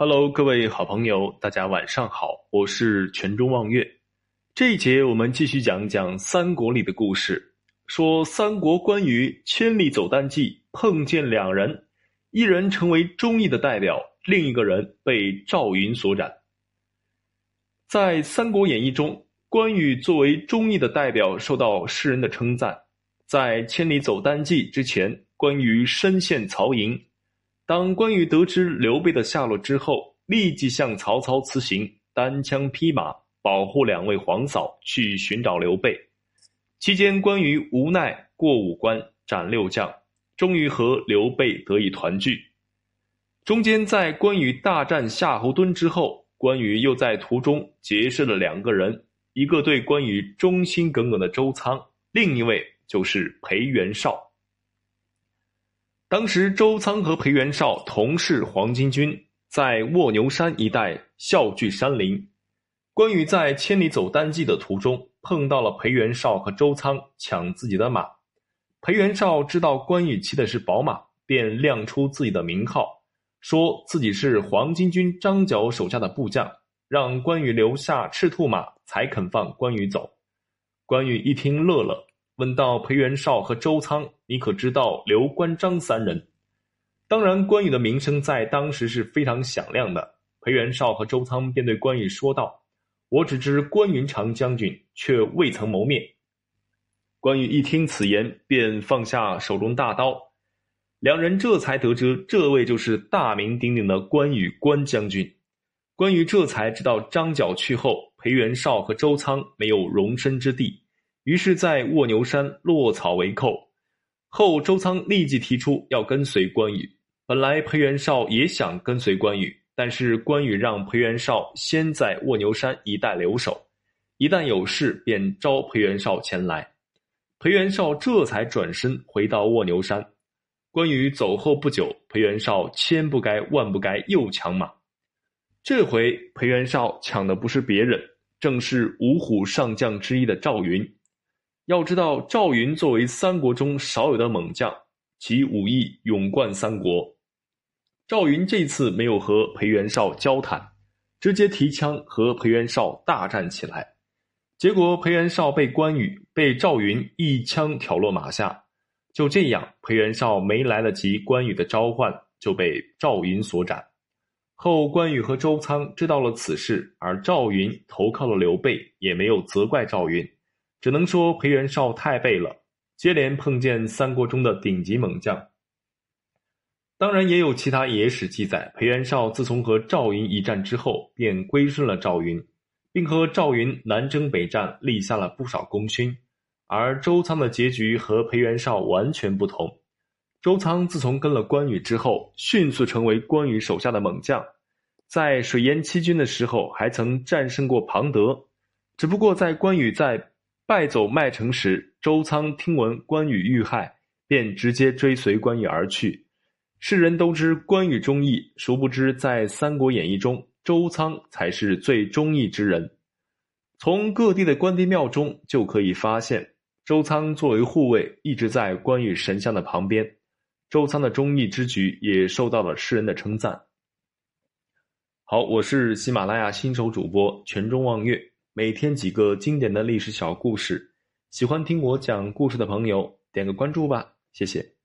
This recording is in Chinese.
Hello，各位好朋友，大家晚上好，我是全中望月。这一节我们继续讲讲三国里的故事。说三国关羽千里走单骑，碰见两人，一人成为忠义的代表，另一个人被赵云所斩。在《三国演义》中，关羽作为忠义的代表，受到世人的称赞。在千里走单骑之前，关羽身陷曹营。当关羽得知刘备的下落之后，立即向曹操辞行，单枪匹马保护两位皇嫂去寻找刘备。期间，关羽无奈过五关斩六将，终于和刘备得以团聚。中间，在关羽大战夏侯惇之后，关羽又在途中结识了两个人，一个对关羽忠心耿耿的周仓，另一位就是裴元绍。当时，周仓和裴元绍同是黄巾军，在卧牛山一带笑聚山林。关羽在千里走单骑的途中，碰到了裴元绍和周仓抢自己的马。裴元绍知道关羽骑的是宝马，便亮出自己的名号，说自己是黄巾军张角手下的部将，让关羽留下赤兔马，才肯放关羽走。关羽一听，乐了。问到裴元绍和周仓，你可知道刘关张三人？当然，关羽的名声在当时是非常响亮的。裴元绍和周仓便对关羽说道：“我只知关云长将军，却未曾谋面。”关羽一听此言，便放下手中大刀，两人这才得知这位就是大名鼎鼎的关羽关将军。关羽这才知道张角去后，裴元绍和周仓没有容身之地。于是，在卧牛山落草为寇。后周仓立即提出要跟随关羽。本来裴元绍也想跟随关羽，但是关羽让裴元绍先在卧牛山一带留守，一旦有事便召裴元绍前来。裴元绍这才转身回到卧牛山。关羽走后不久，裴元绍千不该万不该又抢马。这回裴元绍抢的不是别人，正是五虎上将之一的赵云。要知道，赵云作为三国中少有的猛将，其武艺勇冠三国。赵云这次没有和裴元绍交谈，直接提枪和裴元绍大战起来。结果裴元绍被关羽、被赵云一枪挑落马下。就这样，裴元绍没来得及关羽的召唤，就被赵云所斩。后关羽和周仓知道了此事，而赵云投靠了刘备，也没有责怪赵云。只能说裴元绍太背了，接连碰见三国中的顶级猛将。当然，也有其他野史记载，裴元绍自从和赵云一战之后，便归顺了赵云，并和赵云南征北战，立下了不少功勋。而周仓的结局和裴元绍完全不同。周仓自从跟了关羽之后，迅速成为关羽手下的猛将，在水淹七军的时候，还曾战胜过庞德。只不过在关羽在败走麦城时，周仓听闻关羽遇害，便直接追随关羽而去。世人都知关羽忠义，殊不知在《三国演义》中，周仓才是最忠义之人。从各地的关帝庙中就可以发现，周仓作为护卫，一直在关羽神像的旁边。周仓的忠义之举也受到了世人的称赞。好，我是喜马拉雅新手主播全中望月。每天几个经典的历史小故事，喜欢听我讲故事的朋友，点个关注吧，谢谢。